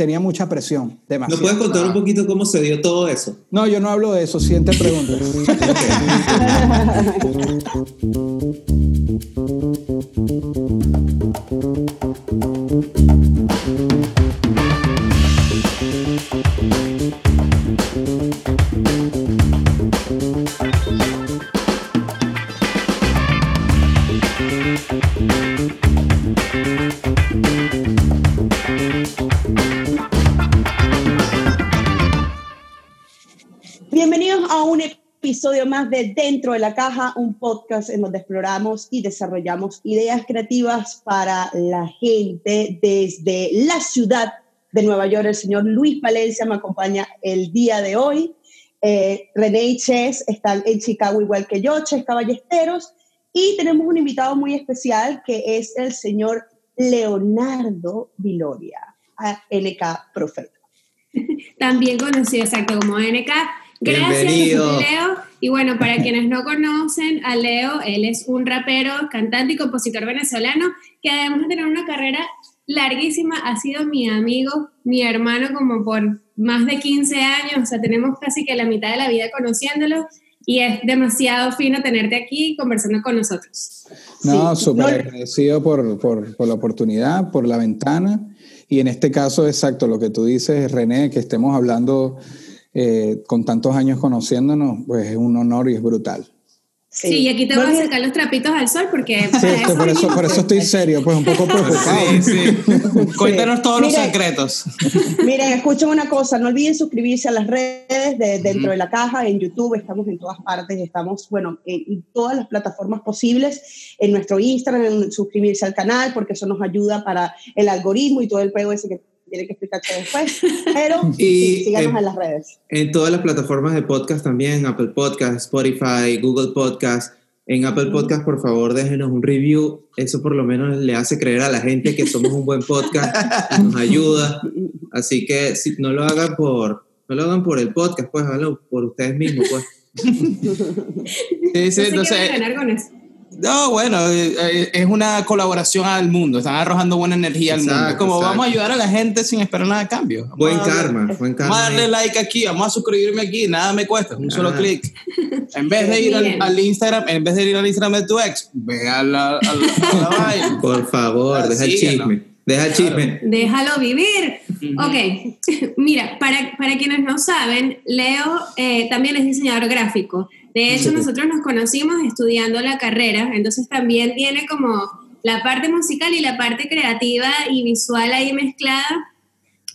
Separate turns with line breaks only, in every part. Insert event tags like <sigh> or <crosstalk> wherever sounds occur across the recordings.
tenía mucha presión. Demasiado.
¿No puedes contar un poquito cómo se dio todo eso?
No, yo no hablo de eso. Siguiente pregunta. <laughs> <laughs>
Dentro de la Caja, un podcast en donde exploramos y desarrollamos ideas creativas para la gente desde la ciudad de Nueva York. El señor Luis Valencia me acompaña el día de hoy. Eh, René y Ches están en Chicago igual que yo, Ches. Y tenemos un invitado muy especial que es el señor Leonardo Viloria, NK Profeta.
También conocido exacto como NK. Gracias,
Bienvenido.
Leo. Y bueno, para <laughs> quienes no conocen a Leo, él es un rapero, cantante y compositor venezolano que además de tener una carrera larguísima, ha sido mi amigo, mi hermano como por más de 15 años, o sea, tenemos casi que la mitad de la vida conociéndolo y es demasiado fino tenerte aquí conversando con nosotros.
No,
Sí.
súper
No-
agradecido por, por, por la oportunidad, por la ventana. Y en este caso, exacto, lo que tú dices, René, que estemos hablando eh, con tantos años conociéndonos, pues es un honor y es brutal.
Sí, y aquí te voy a sacar los trapitos al sol porque
Sí,
para
es que por, eso, por eso estoy serio, pues un poco preocupado.
Sí, <laughs> sí. Cuéntanos todos los secretos. <laughs>
Miren, escuchen una cosa, no olviden suscribirse a las redes de Dentro de la Caja, en YouTube, estamos en todas partes, estamos, bueno, en, en todas las plataformas posibles, en nuestro Instagram, en suscribirse al canal, porque eso nos ayuda para el algoritmo y todo el juego ese que tiene que explicarte después, <laughs> pero
Y,
síganos en las redes.
En todas las plataformas de podcast también, Apple Podcast, Spotify, Google Podcast. En Apple Podcast, por favor, déjenos un review. Eso por lo menos le hace creer a la gente que somos un buen podcast y nos ayuda. Así que si no lo hagan por, no lo hagan por el podcast, pues háganlo por ustedes mismos, pues. <laughs>
Sí, sí,
No sé qué
entonces,
van a ganar con eso.
No, bueno, eh, eh, es una colaboración al mundo, están arrojando buena energía al mundo.
Exacto,
Como
exacto.
vamos a ayudar a la gente sin esperar nada a cambio. Vamos
Buen
a-
karma, buen
Vamos a
karma.
darle like aquí, vamos a suscribirme aquí, nada me cuesta, un solo
Ah.
clic. En vez de ir al, al Instagram, en vez de ir al Instagram de tu ex, ve a la, a la- a la <laughs> vaina.
Por favor, deja el chisme. Deja el chisme.
Déjalo vivir. Ok, <laughs> mira, para, para quienes no saben, Leo eh, también es diseñador gráfico. De hecho, nosotros nos conocimos estudiando la carrera, entonces también tiene como la parte musical y la parte creativa y visual ahí mezclada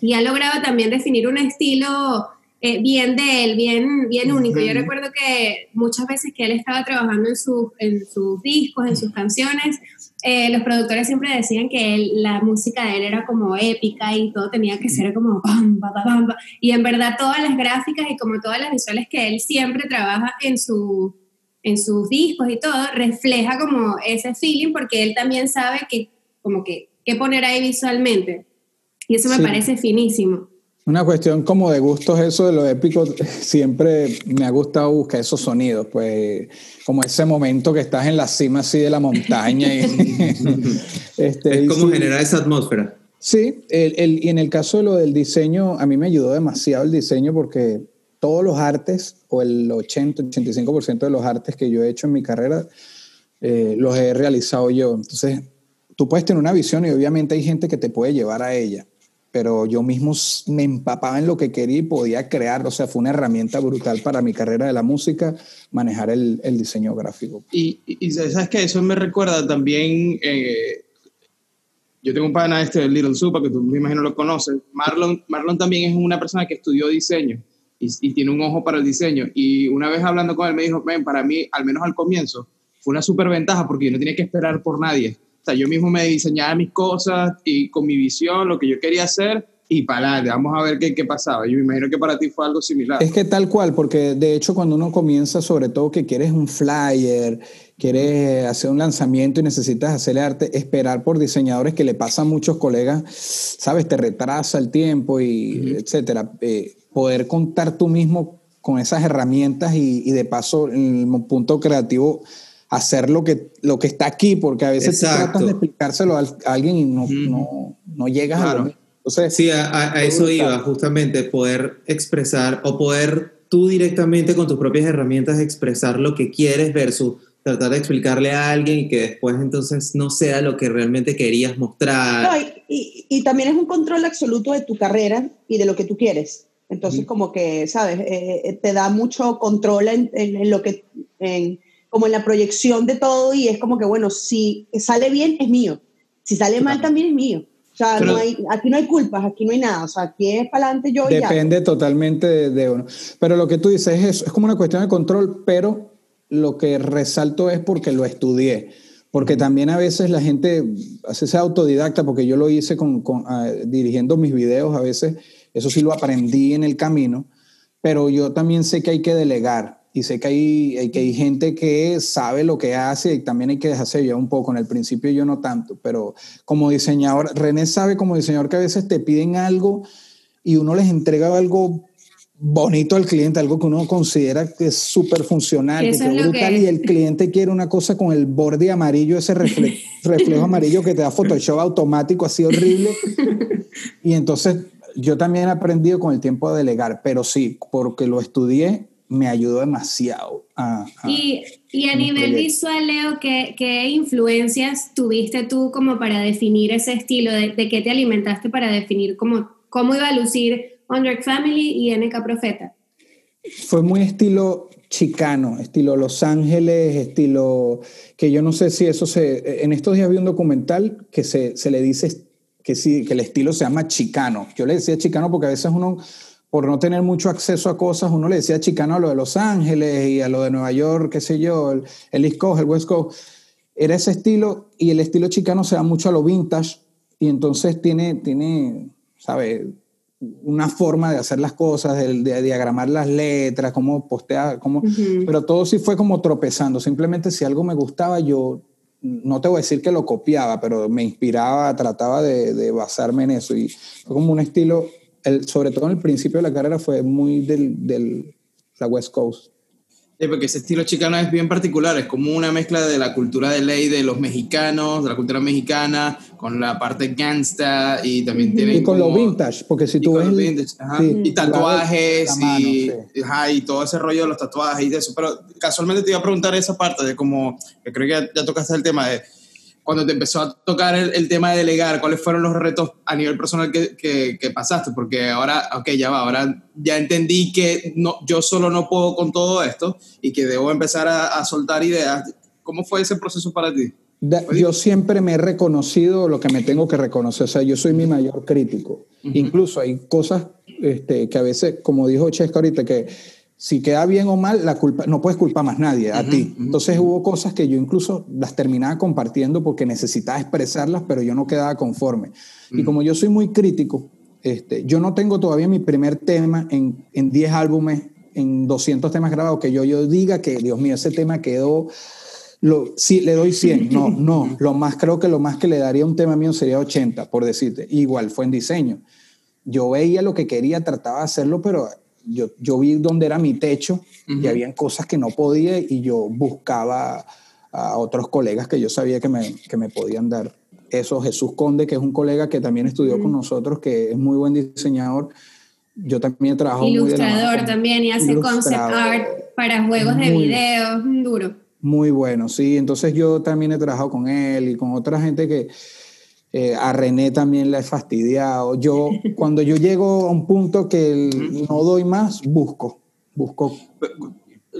y ha logrado también definir un estilo eh, bien de él, bien, bien único. Yo recuerdo que muchas veces que él estaba trabajando en, sus en sus discos, en sus canciones, eh, los productores siempre decían que él- la música de él era como épica y todo tenía que ser como pa, pa, pam, pa. y en verdad todas las gráficas y como todas las visuales que él siempre trabaja en su en sus discos y todo refleja como ese feeling porque él también sabe que como que qué poner ahí visualmente y eso me
Sí.
parece finísimo
Una cuestión como de gustos, eso de lo épico, siempre me ha gustado buscar esos sonidos, pues como ese momento que estás en la cima así de la montaña. Y, <laughs> este,
Es como
sí,
generar esa atmósfera.
Sí, el, el- y en el caso de lo del diseño, a mí me ayudó demasiado el diseño porque todos los artes, o el 80, 85% de los artes que yo he hecho en mi carrera, eh, los he realizado yo. Entonces, tú puedes tener una visión y obviamente hay gente que te puede llevar a ella, pero yo mismo me empapaba en lo que quería y podía crear, o sea, fue una herramienta brutal para mi carrera de la música, manejar el, el diseño gráfico.
Y, y- sabes que eso me recuerda también. eh, yo tengo un pana este, Little Supa, que tú me imagino lo conoces. Marlon, Marlon también es una persona que estudió diseño y, y tiene un ojo para el diseño. Y una vez hablando con él me dijo, ven, para mí, al menos al comienzo, fue una súper ventaja porque yo no tenía que esperar por nadie. Sea, yo mismo me diseñaba mis cosas y con mi visión, lo que yo quería hacer, y para adelante, vamos a ver qué, qué pasaba. Yo me imagino que para ti fue algo similar.
Es que tal cual, porque de hecho cuando uno comienza, sobre todo que quieres un flyer, quieres hacer un lanzamiento y necesitas hacerle arte, esperar por diseñadores que le pasa a muchos colegas, sabes, te retrasa el tiempo y etcétera. Eh, poder contar tú mismo con esas herramientas y, y de paso en el punto creativo hacer lo que, lo que está aquí, porque a veces tratas de explicárselo a, alguien y no, no, no llegas a lo mismo. Entonces,
Sí, a, a eso iba, justamente, poder expresar o poder tú directamente con tus propias herramientas expresar lo que quieres versus tratar de explicarle a alguien y que después entonces no sea lo que realmente querías mostrar.
No, y, y- y también es un control absoluto de tu carrera y de lo que tú quieres. Entonces, como que, ¿sabes? Eh, eh, te da mucho control en, en- en lo que, en, como en la proyección de todo y es como que, bueno, si sale bien, es mío. Si sale mal, también es mío. O sea,
Pero-
no hay, aquí no hay culpas, aquí no hay nada. O sea, aquí es para adelante yo y ya.
Depende totalmente de, de uno. Pero lo que tú dices es, eso, es como una cuestión de control, pero lo que resalto es porque lo estudié. Porque también a veces la gente hace sea autodidacta, porque yo lo hice con, con, ah, dirigiendo mis videos, a veces eso sí lo aprendí en el camino, pero yo también sé que hay que delegar y sé que hay, hay- que hay gente que sabe lo que hace y también hay que dejarse llevar un poco. En el principio yo no tanto, pero como diseñador, René sabe como diseñador que a veces te piden algo y uno les entrega algo bonito al cliente, algo que uno considera que es súper funcional, que
Eso es
brutal
que-
y el cliente quiere una cosa con el borde amarillo, ese refle- <laughs> reflejo amarillo que te da Photoshop automático así horrible. <laughs> Y entonces yo también he aprendido con el tiempo a delegar, pero sí, porque lo estudié, me ayudó demasiado a... a-
Y, y a nivel
proyecto.
visual, Leo, ¿qué, qué influencias tuviste tú como para definir ese estilo? ¿De, de qué te alimentaste para definir cómo, cómo iba a lucir Under Family y NK Profeta?
fue muy estilo chicano, estilo Los Ángeles, estilo que yo no sé si eso se... En estos días vi un documental que se, se le dice que sí, que el estilo se llama chicano. Yo le decía chicano porque a veces uno, por no tener mucho acceso a cosas, uno le decía chicano a lo de Los Ángeles y a lo de Nueva York, qué sé yo, el, el East Coast, el West Coast. Era ese estilo y el estilo chicano se da mucho a lo vintage y entonces tiene, tiene ¿sabes? una forma de hacer las cosas, de, de diagramar las letras, cómo postear, cómo, pero todo sí fue como tropezando. Simplemente si algo me gustaba, yo no te voy a decir que lo copiaba, pero me inspiraba, trataba de, de basarme en eso y fue como un estilo, el, sobre todo en el principio de la carrera fue muy del, del la West Coast.
Sí, porque ese estilo chicano es bien particular, es como una mezcla de la cultura de ley de los mexicanos, de la cultura mexicana, con la parte gangsta y también tiene
Y con
como-
lo vintage, porque si tú ves...
vintage, ajá.
sí,
y tatuajes
la mano,
y,
sí.
ajá, y todo ese rollo de los tatuajes y de eso. Pero casualmente te iba a preguntar esa parte de cómo, que creo que ya, ya tocaste el tema de cuando te empezó a tocar el, el tema de delegar, ¿cuáles fueron los retos a nivel personal que, que, que pasaste? Porque ahora, ok, ya va, ahora ya entendí que no, yo solo no puedo con todo esto y que debo empezar a, a soltar ideas. ¿Cómo fue ese proceso para ti?
Yo siempre me he reconocido lo que me tengo que reconocer, o sea, yo soy mi mayor crítico. Incluso hay cosas este, que a veces, como dijo Chesca ahorita, que si queda bien o mal, la culpa, no puedes culpar más nadie, a ti. Entonces hubo cosas que yo incluso las terminaba compartiendo porque necesitaba expresarlas, pero yo no quedaba conforme. Y como yo soy muy crítico, este, yo no tengo todavía mi primer tema en, en 10 álbumes, en 200 temas grabados, que yo, yo diga que, Dios mío, ese tema quedó lo, sí, le doy 100. No, <laughs> no. Lo más, creo que lo más que le daría un tema mío sería 80, por decirte. Igual fue en diseño. Yo veía lo que quería, trataba de hacerlo, pero yo, yo vi dónde era mi techo y habían cosas que no podía y yo buscaba a otros colegas que yo sabía que me, que me podían dar. Eso, Jesús Conde, que es un colega que también estudió con nosotros, que es muy buen diseñador. Yo también trabajo muy de
Ilustrador
con-
también y hace concept art para juegos de
Muy-
video, mm, duro.
Muy bueno, sí. Entonces yo también he trabajado con él y con otra gente que eh, a René también le he fastidiado. Yo, <laughs> cuando yo llego a un punto que el- no doy más, busco, busco.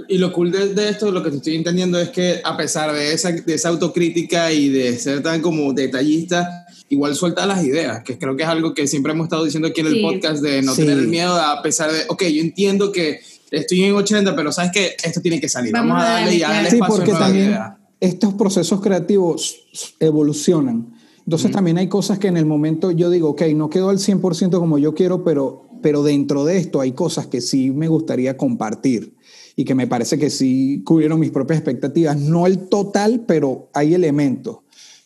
Y lo cool de, de esto, lo que te estoy entendiendo es que a pesar de esa, de esa autocrítica y de ser tan como detallista, igual suelta las ideas, que creo que es algo que siempre hemos estado diciendo aquí en el
Sí.
podcast, de no
Sí.
tener el miedo a pesar de, ok, yo entiendo que estoy en 80, pero sabes que esto tiene que salir, vamos,
Vamos
a
a
darle
darle,
y a darle.
Sí,
espacio a
porque
nuevas
también
ideas.
estos procesos creativos evolucionan. Entonces también hay cosas que en el momento yo digo, ok, no quedó al 100% como yo quiero, pero, pero dentro de esto hay cosas que sí me gustaría compartir y que me parece que sí cubrieron mis propias expectativas. No el total, pero hay elementos.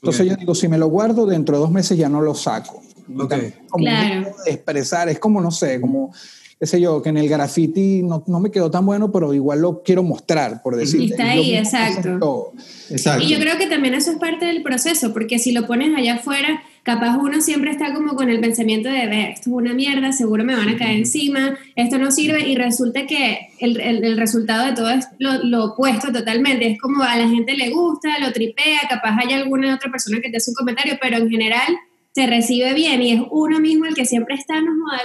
Entonces
Ok.
yo digo, si me lo guardo, dentro de dos meses ya no lo saco.
Ok.
Como
Claro.
de expresar, es como, no sé, como, qué sé yo, que en el graffiti no, no me quedó tan bueno, pero igual lo quiero mostrar, por decirlo.
Y está ahí, exacto.
Exacto.
Y yo creo que también eso es parte del proceso, porque si lo pones allá afuera, capaz uno siempre está como con el pensamiento de, ver, esto es una mierda, seguro me van a caer encima, esto no sirve y resulta que el, el, resultado de todo es lo, lo, opuesto totalmente, es como a la gente le gusta, lo tripea, capaz hay alguna otra persona que te hace un comentario, pero en general se recibe bien y es uno mismo el que siempre está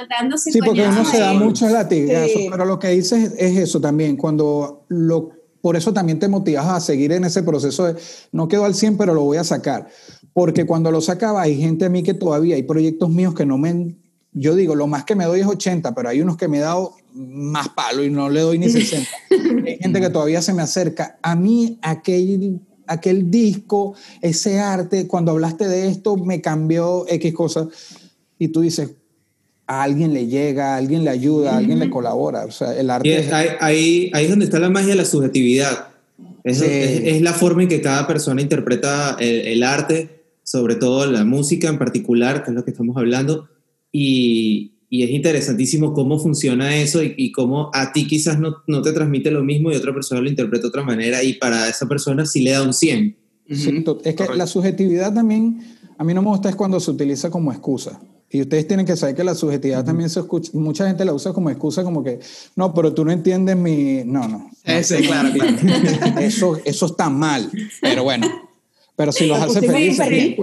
dándose
Sí, porque uno se da muchos latigazos, pero lo que dices es eso también, cuando lo por eso también te motivas a seguir en ese proceso de no quedo al 100, pero lo voy a sacar. Porque cuando lo sacaba, hay gente a mí que todavía, hay proyectos míos que no me. Yo digo, lo más que me doy es 80, pero hay unos que me he dado más palo y no le doy ni 60. <laughs> hay gente que todavía se me acerca. A mí, aquel, aquel disco, ese arte, cuando hablaste de esto, me cambió X cosas. Y tú dices, a alguien le llega, a alguien le ayuda, a alguien le colabora. O sea, el arte...
Es, ahí, ahí, es donde está la magia de la subjetividad. Es, es, la forma en que cada persona interpreta el, arte, sobre todo la música en particular, que es lo que estamos hablando, y, y es interesantísimo cómo funciona eso y, y cómo a ti quizás no, no, te transmite lo mismo y otra persona lo interpreta de otra manera y para esa persona sí le da un 100.
es que la subjetividad también, a mí no me gusta es cuando se utiliza como excusa. Y ustedes tienen que saber que la subjetividad también se escucha, mucha gente la usa como excusa, como que, no, pero tú no entiendes mi... No, no.
Ese, claro, claro. <laughs>
Eso, eso está mal, pero bueno. Pero si los hace felices...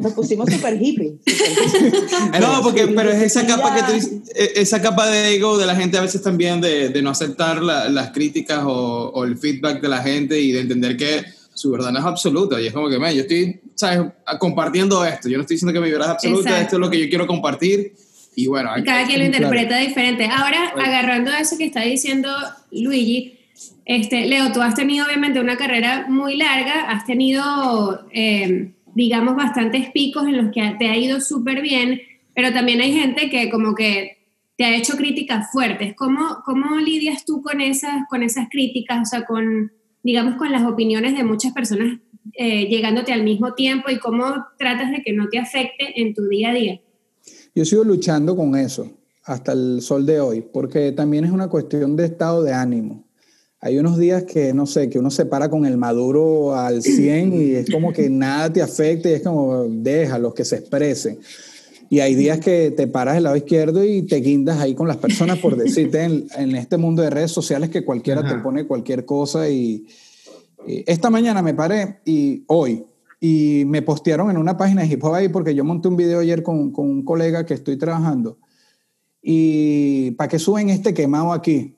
Nos pusimos súper hippie. <laughs>
no, porque, pero es esa capa, que tú, e, esa capa de ego de la gente a veces también de, de no aceptar las críticas o, o el feedback de la gente y de entender que su verdad no es absoluta. Y es como que, man, yo estoy, ¿sabes? Compartiendo esto. Yo no estoy diciendo que mi verdad es absoluta, esto es lo que yo quiero compartir. Y bueno,
cada quien lo interpreta diferente. Ahora, agarrando eso que está diciendo Luigi, este, Leo, tú has tenido obviamente una carrera muy larga, has tenido, eh, digamos, bastantes picos en los que te ha ido súper bien, pero también hay gente que como que te ha hecho críticas fuertes. ¿Cómo, cómo lidias tú con esas, con esas críticas? O sea, con digamos, con las opiniones de muchas personas eh, llegándote al mismo tiempo y cómo tratas de que no te afecte en tu día a día?
Yo sigo luchando con eso hasta el sol de hoy, porque también es una cuestión de estado de ánimo. Hay unos días que, no sé, que uno se para con el maduro al 100 y es como que nada te afecta y es como, los que se expresen. Y hay días que te paras del lado izquierdo y te guindas ahí con las personas por decirte en, este mundo de redes sociales que cualquiera te pone cualquier cosa. Y, esta mañana me paré y hoy, y me postearon en una página de hip hop ahí porque yo monté un video ayer con, con un colega que estoy trabajando. Y para que suben este quemado aquí.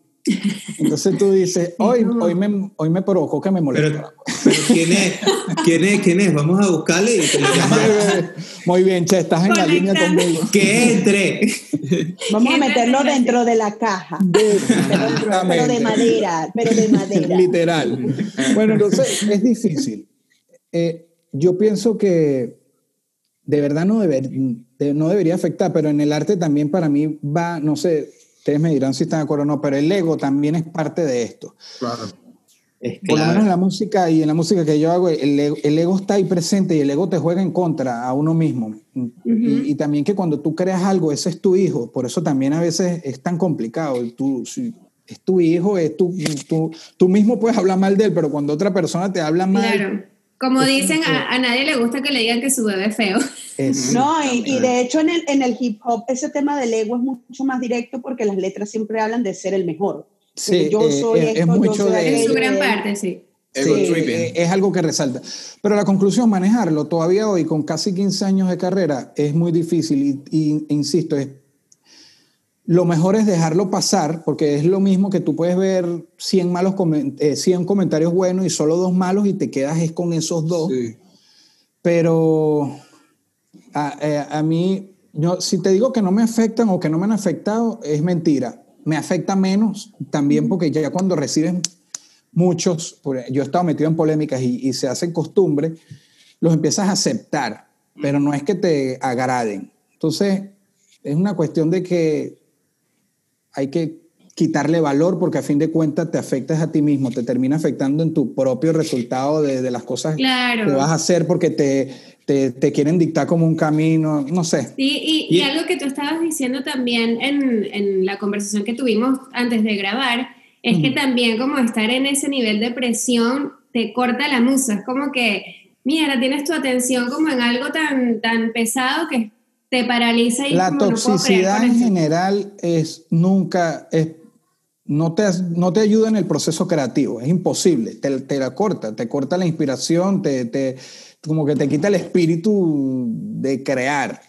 Entonces tú dices, <laughs> hoy, hoy, me, hoy me provocó que me moleste.
Pero, ¿quién, es? ¿quién es? ¿Quién es? Vamos a buscarle y te lo <laughs>
Muy bien, Che, estás en la línea conmigo.
Que entre.
Vamos a meterlo dentro de la caja. pero, de madera, pero de madera. <laughs>
Literal. Bueno, entonces es difícil. Eh, yo pienso que de verdad no, deber, no debería afectar, pero en el arte también para mí va, no sé, Ustedes me dirán si están de acuerdo o no, pero el ego también es parte de esto.
Claro.
Por lo menos en la música y en la música que yo hago, el ego, está ahí presente y el ego te juega en contra a uno mismo. y, también que cuando tú creas algo, ese es tu hijo. Por eso también a veces es tan complicado. Tú, es tu hijo, es tu, tú mismo puedes hablar mal de él, pero cuando otra persona te habla mal,
claro. Como dicen, a, nadie le gusta que le digan que su bebé es feo.
No, y, de hecho en el, en el hip hop ese tema del ego es mucho más directo porque las letras siempre hablan de ser el mejor.
Sí, yo eh, soy es, mucho de,
En su gran parte, sí.
Eh, es algo que resalta. Pero la conclusión, manejarlo todavía hoy con casi 15 años de carrera es muy difícil y, y insisto, es lo mejor es dejarlo pasar, porque es lo mismo que tú puedes ver 100, malos 100 eh, comentarios buenos y solo dos malos y te quedas es con esos dos. Pero a, a, mí, yo, si te digo que no me afectan o que no me han afectado, es mentira. Me afecta menos también porque ya cuando reciben muchos, yo he estado metido en polémicas y, y se hacen costumbre, los empiezas a aceptar, pero no es que te agraden. Entonces, es una cuestión de que hay que quitarle valor porque a fin de cuentas te afectas a ti mismo, te termina afectando en tu propio resultado de, de las cosas que vas a hacer porque te, te, te, quieren dictar como un camino, no sé.
Sí, y, y, algo que tú estabas diciendo también en, en, la conversación que tuvimos antes de grabar, es que también como estar en ese nivel de presión te corta la musa, es como que mira, tienes tu atención como en algo tan, tan pesado que te paraliza y
La
no
toxicidad en general es nunca, es, no, te, no te ayuda en el proceso creativo, es imposible, te, te la corta, te corta la inspiración, te, te, como que te quita el espíritu de crear.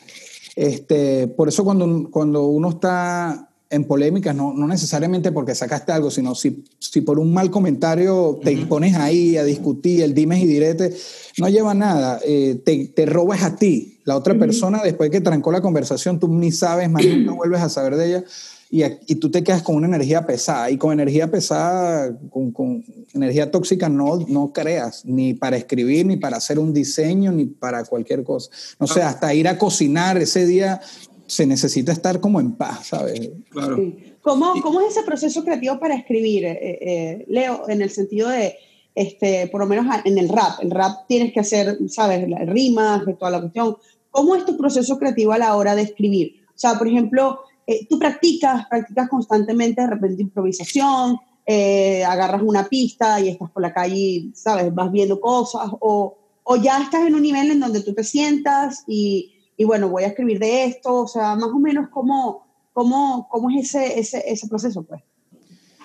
Este, por eso cuando, cuando uno está en polémicas, no, no necesariamente porque sacaste algo, sino si, si por un mal comentario te pones ahí a discutir, el dimes y direte, no lleva nada, eh, te, te robas a ti. La otra persona, después que trancó la conversación, tú ni sabes, más nunca vuelves a saber de ella y, y tú te quedas con una energía pesada. Y con energía pesada, con, con energía tóxica, no, no creas, ni para escribir, ni para hacer un diseño, ni para cualquier cosa. No sé, hasta ir a cocinar ese día se necesita estar como en paz, ¿sabes?
Claro.
Sí. ¿Cómo, ¿Cómo es ese proceso creativo para escribir, eh, eh, Leo, en el sentido de, este, por lo menos en el rap? El rap tienes que hacer, ¿sabes? Las rimas, de toda la cuestión. ¿Cómo es tu proceso creativo a la hora de escribir? O sea, por ejemplo, eh, tú practicas, practicas constantemente de repente improvisación, eh, agarras una pista y estás por la calle, ¿sabes? Vas viendo cosas, o, o ya estás en un nivel en donde tú te sientas y, y bueno, voy a escribir de esto, o sea, más o menos cómo, cómo, cómo es ese, ese, ese proceso, pues,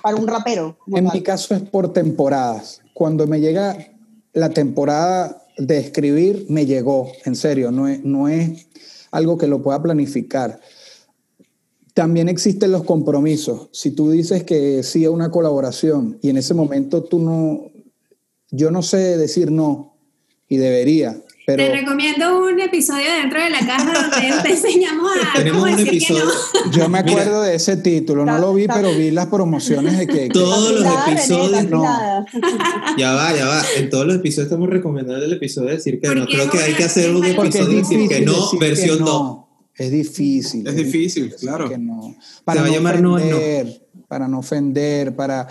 para un rapero.
En
tal.
mi caso es por temporadas. Cuando me llega la temporada de escribir, me llegó, en serio, no es, no es algo que lo pueda planificar. También existen los compromisos. Si tú dices que sí a una colaboración y en ese momento tú no, yo no sé decir no y debería, pero
Te recomiendo un episodio dentro de la caja donde <laughs> te enseñamos a
Tenemos
cómo
un
decir que
episodio.
no.
yo me
Mira.
acuerdo de ese título, no lo vi, pero vi las promociones de que... que-
Todos los episodios.
no.
Ya va, ya va. En todos los episodios estamos recomendando el episodio de decir que
¿Por
no. Creo
no?
que hay que hacer un episodio de decir que no,
decir que
versión
no.
2.
Es difícil.
Es difícil,
decir
claro.
que no.
Se
Para
va a
no
llamar no es no.
ofender, para no ofender, para...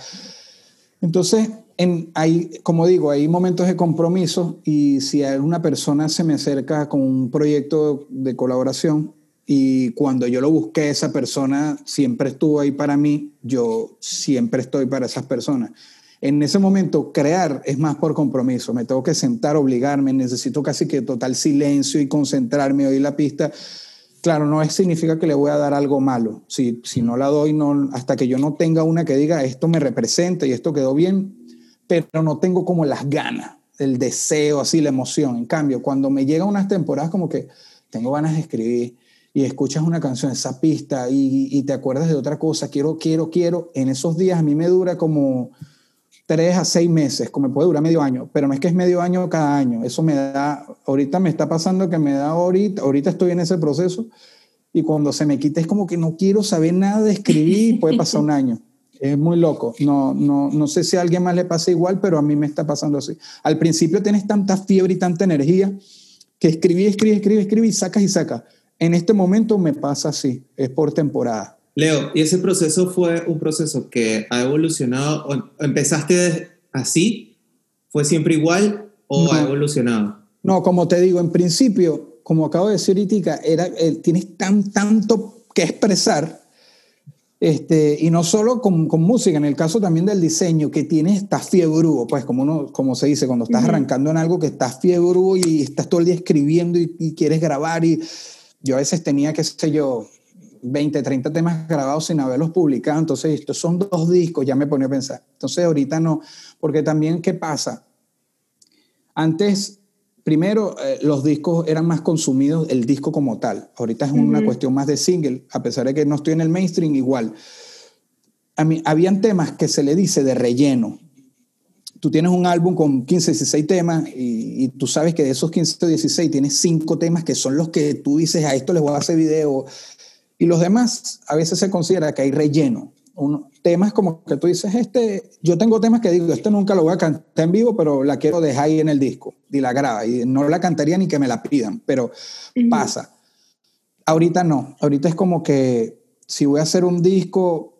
Entonces, en, hay, como digo, hay momentos de compromiso y si alguna persona se me acerca con un proyecto de colaboración y cuando yo lo busqué, esa persona siempre estuvo ahí para mí, yo siempre estoy para esas personas. En ese momento, crear es más por compromiso. Me tengo que sentar, obligarme, necesito casi que total silencio y concentrarme, oír la pista. Claro, no es, significa que le voy a dar algo malo. Si, si no la doy, no, hasta que yo no tenga una que diga esto me representa y esto quedó bien, pero no tengo como las ganas, el deseo, así, la emoción. En cambio, cuando me llegan unas temporadas como que tengo ganas de escribir y escuchas una canción, esa pista y, y te acuerdas de otra cosa, quiero, quiero, quiero, en esos días a mí me dura como tres a seis meses, como puede durar medio año, pero no es que es medio año cada año, eso me da, ahorita me está pasando que me da ahorita, ahorita estoy en ese proceso y cuando se me quita es como que no quiero saber nada de escribir puede pasar un año. Es muy loco. No, no, no sé si a alguien más le pasa igual, pero a mí me está pasando así. Al principio tienes tanta fiebre y tanta energía que escribí, escribí, escribí, escribí y sacas y sacas. En este momento me pasa así, es por temporada.
Leo, ¿y ese proceso fue un proceso que ha evolucionado? o ¿Empezaste así? ¿Fue siempre igual o
No.
ha evolucionado?
No, como te digo, en principio, como acabo de decir ahorita, era, eh, tienes tan, tanto que expresar, este, y no solo con, con música, en el caso también del diseño, que tienes, estás fiebrudo, pues como, uno, como se dice, cuando estás arrancando en algo que estás fiebrudo y estás todo el día escribiendo y, y quieres grabar, y yo a veces tenía, qué sé yo, 20, 30 temas grabados sin haberlos publicado, entonces estos son dos discos, ya me ponía a pensar. Entonces ahorita no, porque también, ¿qué pasa? Antes, primero, eh, los discos eran más consumidos, el disco como tal. Ahorita es una cuestión más de single, a pesar de que no estoy en el mainstream, igual. A mí, habían temas que se le dice de relleno. Tú tienes un álbum con 15, 16 temas y, y tú sabes que de esos 15 o 16 tienes 5 temas que son los que tú dices, a esto les voy a hacer video. Y los demás, a veces se considera que hay relleno. Uno- temas como que tú dices, este, yo tengo temas que digo, este nunca lo voy a cantar en vivo, pero la quiero dejar ahí en el disco y la graba. Y no la cantaría ni que me la pidan, pero pasa. Ahorita no, ahorita es como que si voy a hacer un disco,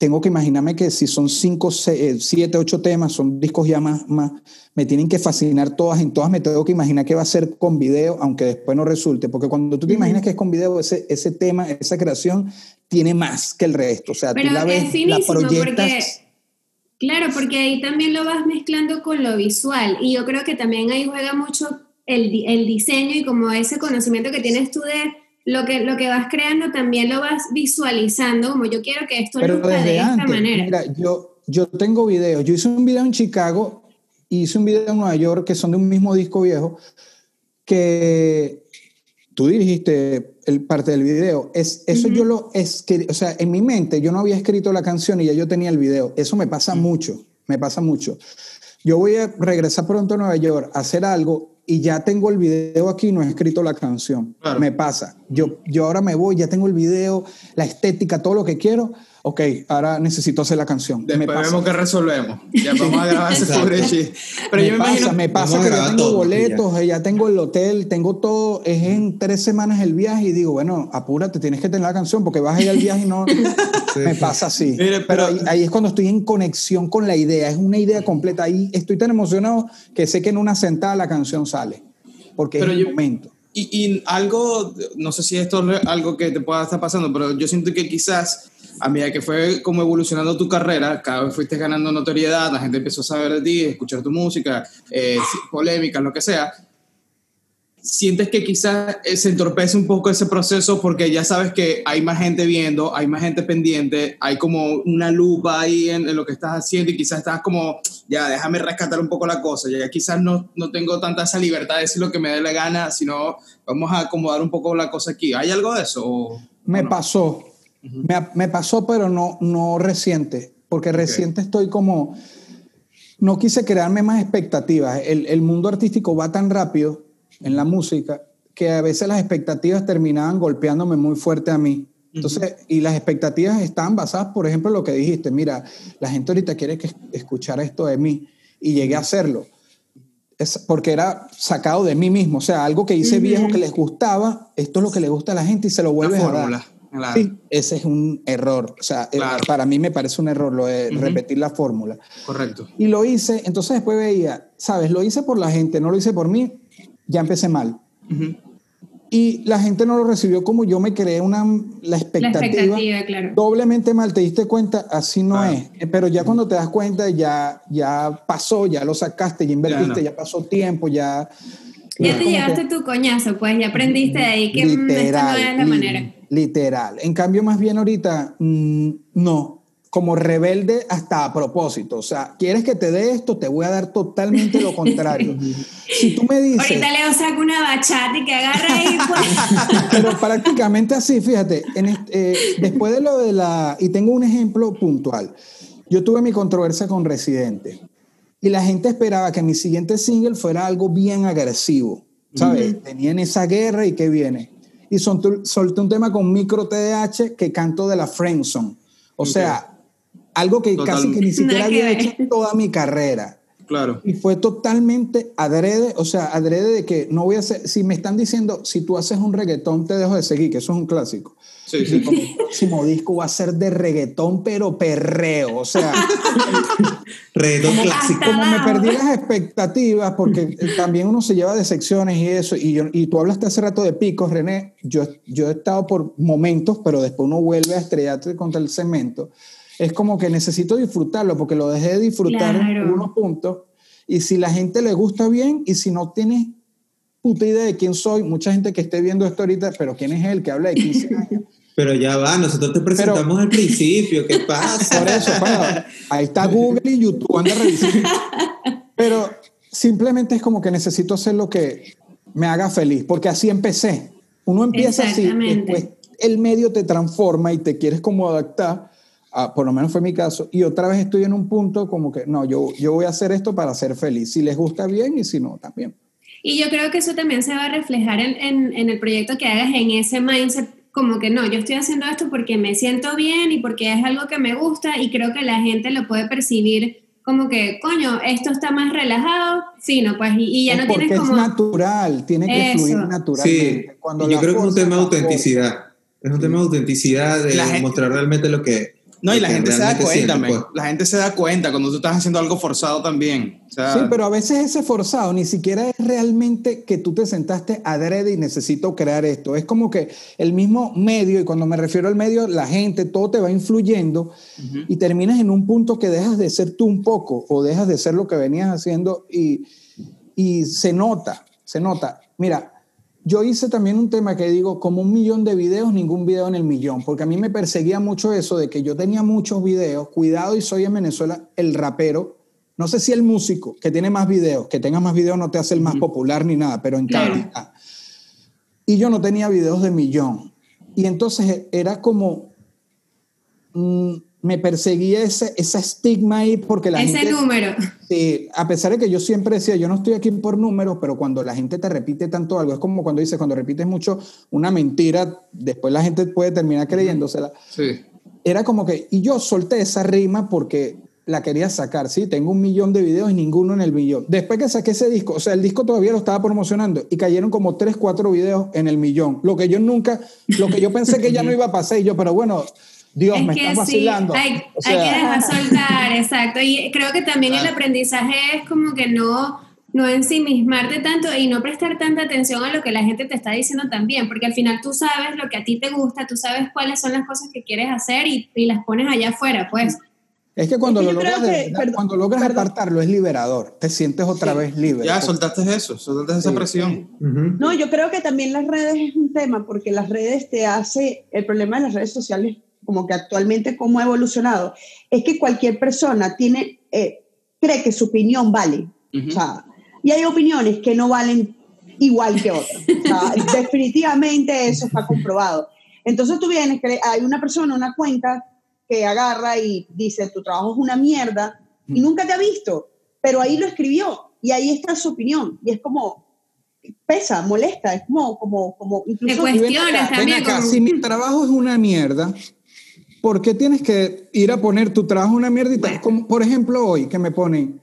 tengo que imaginarme que si son cinco, se- eh, siete, ocho temas, son discos ya más, más, me tienen que fascinar todas, en todas me tengo que imaginar que va a ser con video, aunque después no resulte, porque cuando tú te imaginas que es con video, ese, ese tema, esa creación, tiene más que el resto, o sea,
Pero
tú la
es
ves, la proyectas.
porque Claro, porque ahí también lo vas mezclando con lo visual y yo creo que también ahí juega mucho el, el diseño y como ese conocimiento que tienes tú de lo que, lo que vas creando también lo vas visualizando, como yo quiero que esto
Pero
luzca
desde
de esta manera.
mira, yo, yo tengo videos. Yo hice un video en Chicago y hice un video en Nueva York que son de un mismo disco viejo que tú dirigiste el parte del video. Es, eso yo lo escribí, o sea, en mi mente yo no había escrito la canción y ya yo tenía el video. Eso me pasa mucho, me pasa mucho. Yo voy a regresar pronto a Nueva York a hacer algo y ya tengo el video aquí y no he escrito la canción.
Claro.
Me pasa. Yo, yo ahora me voy, ya tengo el video, la estética, todo lo que quiero. Ok, ahora necesito hacer la canción. me
Después
pasa.
vemos que resolvemos. Ya vamos a grabar ese shit. Pero
me
yo me
pasa,
imagino.
me pasa que ya tengo
todo,
boletos, eh, ya tengo el hotel, tengo todo, es en tres semanas el viaje y digo, bueno, apúrate, tienes que tener la canción porque vas a ir al viaje y no... <laughs> me pasa así.
Mire,
pero
pero-
ahí, ahí es cuando estoy en conexión con la idea, es una idea completa. Ahí estoy tan emocionado que sé que en una sentada la canción sale, porque
Pero
es el
yo-
momento.
Y, y algo, no sé si esto es algo que te pueda estar pasando, pero yo siento que quizás a medida que fue como evolucionando tu carrera, cada vez fuiste ganando notoriedad, la gente empezó a saber de ti, escuchar tu música, eh, polémicas, lo que sea. Sientes que quizás eh, se entorpece un poco ese proceso porque ya sabes que hay más gente viendo, hay más gente pendiente, hay como una lupa ahí en, en lo que estás haciendo y quizás estás como, ya déjame rescatar un poco la cosa, ya quizás no, no tengo tanta esa libertad de decir lo que me dé la gana, sino vamos a acomodar un poco la cosa aquí. ¿Hay algo de eso? o-
Me
o no?
pasó, me, me pasó, pero no, no reciente, porque reciente estoy como, no quise crearme más expectativas. El, el mundo artístico va tan rápido en la música que a veces las expectativas terminaban golpeándome muy fuerte a mí. Entonces, y las expectativas estaban basadas, por ejemplo, en lo que dijiste, mira, la gente ahorita quiere que escuchar esto de mí y llegué a hacerlo. Es porque era sacado de mí mismo, o sea, algo que hice viejo que les gustaba, esto es lo que le gusta a la gente y se lo vuelves a dar.
Claro.
Sí, ese es un error. O sea, eh,
Claro.
para mí me parece un error lo de
Ujú.
repetir la fórmula.
Correcto.
Y lo hice, entonces después veía, ¿sabes? Lo hice por la gente, no lo hice por mí, ya empecé mal.
Ujú.
Y la gente no lo recibió como yo me creé una, la
La
expectativa.
expectativa, claro.
Doblemente mal, te diste cuenta, así no
Claro.
es. Pero ya cuando te das cuenta, ya, ya pasó, ya lo sacaste, ya invertiste,
Ya
ya,
no.
pasó tiempo, ya.
Ya te llevaste
que-
tu coñazo, pues ya aprendiste de ahí que mm, esta no es la manera.
Literal. En cambio, más bien ahorita, mm, no. Como rebelde hasta a propósito. O sea, quieres que te dé esto, te voy a dar totalmente lo <laughs> contrario. <laughs> si tú me dices.
Ahorita Leo saca una bachata y que agarra ahí, <laughs> pues.
Pero prácticamente así, fíjate, en este- eh, después de lo de la, y tengo un ejemplo puntual, yo tuve mi controversia con Residente y la gente esperaba que mi siguiente single fuera algo bien agresivo, ¿sabes? Tenían esa guerra y qué viene. Y solté, solté un tema con micro TDH que canto de la Friendzone. O sea, algo que
Total.
casi que ni siquiera había hecho en toda mi carrera.
Claro.
Y fue totalmente adrede, o sea, adrede de que no voy a hacer, si me están diciendo, si tú haces un reggaetón, te dejo de seguir, que eso es un clásico.
Sí, sí.
Mi próximo disco va a ser de reggaetón, pero perreo, o sea, <laughs>
Reggaetón clásico.
como me perdí las expectativas, porque también uno se lleva de secciones y eso, y, yo, y tú hablaste hace rato de picos, René, yo, yo he estado por momentos, pero después uno vuelve a estrellarte contra el cemento. Es como que necesito disfrutarlo, porque lo dejé de disfrutar en
Claro.
unos puntos, y si la gente le gusta bien, y si no tienes puta idea de quién soy, mucha gente que esté viendo esto ahorita, pero quién es él que habla de 15 años.
Pero ya va, nosotros te presentamos al principio, ¿qué pasa?
Por eso, bueno, ahí está Google y YouTube, anda a revisar. Pero simplemente es como que necesito hacer lo que me haga feliz, porque así empecé. Uno empieza así,
Exactamente.
después el medio te transforma y te quieres como adaptar, a- por lo menos fue mi caso, y otra vez estoy en un punto como que, no, yo, yo voy a hacer esto para ser feliz. Si les gusta bien y si no, también.
Y yo creo que eso también se va a reflejar en, en- en el proyecto que hagas, en ese mindset, como que no, yo estoy haciendo esto porque me siento bien y porque es algo que me gusta y creo que la gente lo puede percibir como que, coño, esto está más relajado, fino, pues, y, y ya
Es
no
porque
tienes
es
como...
natural, tiene que
Eso.
fluir
Sí,
naturalmente. Cuando
y yo creo que es un tema de autenticidad. Es un tema de autenticidad, de
La gente-
mostrar realmente lo que,
No, y la gente se da cuenta,
pues.
La gente se da cuenta cuando tú estás haciendo algo forzado también. O sea,
Sí, pero a veces ese forzado ni siquiera es realmente que tú te sentaste adrede y necesito crear esto. Es como que el mismo medio, y cuando me refiero al medio, la gente, todo te va influyendo y terminas en un punto que dejas de ser tú un poco o dejas de ser lo que venías haciendo y, y se nota, se nota. Mira, yo hice también un tema que digo, como un millón de videos, ningún video en el millón, porque a mí me perseguía mucho eso de que yo tenía muchos videos, cuidado y soy en Venezuela el rapero, no sé si el músico que tiene más videos, que tenga más videos no te hace el más popular ni nada, pero en
Claro.
cantidad. Y yo no tenía videos de millón. Y entonces era como, mm, me perseguía ese, ese estigma ahí porque la
Ese
gente...
número.
Sí, a pesar de que yo siempre decía, yo no estoy aquí por números, pero cuando la gente te repite tanto algo, es como cuando dices, cuando repites mucho una mentira, después la gente puede terminar creyéndosela.
sí.
Era como que, y yo solté esa rima porque la quería sacar, ¿sí? Tengo un millón de videos y ninguno en el millón. Después que saqué ese disco, o sea, el disco todavía lo estaba promocionando y cayeron como tres, cuatro videos en el millón. Lo que yo nunca, lo que yo pensé que ya no iba a pasar y yo, pero bueno, Dios,
es
me
que
estás
sí,
vacilando.
hay,
O
hay
sea,
que dejar soltar, exacto. Y creo que también el aprendizaje es como que no, no ensimismarte tanto y no prestar tanta atención a lo que la gente te está diciendo también, porque al final tú sabes lo que a ti te gusta, tú sabes cuáles son las cosas que quieres hacer y, y las pones allá afuera, pues.
Es que cuando
Es que
lo logras,
que- perdón,
cuando logras
perdón.
apartarlo es liberador. Te sientes otra vez libre.
Ya
Porque-
soltaste eso, soltaste esa
Sí.
presión.
Ujú.
No, yo creo que también las redes es un tema, porque las redes te hace, el problema de las redes sociales, como que actualmente cómo ha evolucionado, es que cualquier persona tiene, eh, cree que su opinión vale.
Ujú.
O sea, y hay opiniones que no valen igual que otras. O sea, <laughs> definitivamente eso está comprobado. Entonces tú vienes, hay una persona, una cuenta que agarra y dice, tu trabajo es una mierda, y nunca te ha visto, pero ahí lo escribió, y ahí está su opinión, y es como, pesa, molesta, es como, como, como incluso...
Te
acá, ven
también
acá,
como-
si mi trabajo es una mierda, ¿por qué tienes que ir a poner tu trabajo una mierda? Y tal?
Bueno.
Como, por ejemplo, hoy que me ponen,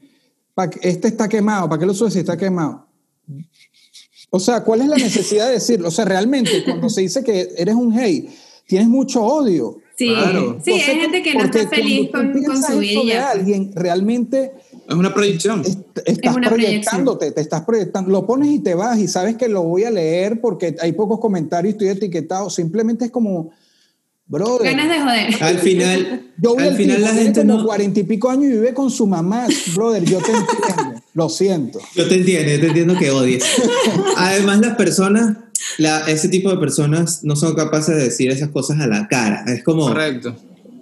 este está quemado, ¿para qué lo subes si está quemado? O sea, ¿cuál es la necesidad de decirlo? O sea, realmente cuando se dice que eres un hate, tienes mucho odio.
Sí,
Claro.
sí, hay gente que no está feliz con, con su
eso de
vida.
alguien, realmente
Es una proyección.
est- estás
una
proyectándote, te estás proyectando, lo pones y te vas y sabes que lo voy a leer porque hay pocos comentarios estoy etiquetado, simplemente es como, brother,
Ganas de joder.
Al final, <laughs>
yo vi
al
al
final la gente
como
no...
cuarenta y pico años y vive con su mamá, brother, yo te entiendo, lo siento.
Yo te entiendo, yo te entiendo que odies. Además, las personas, la, ese tipo de personas no son capaces de decir esas cosas a la cara. Es como,
Correcto.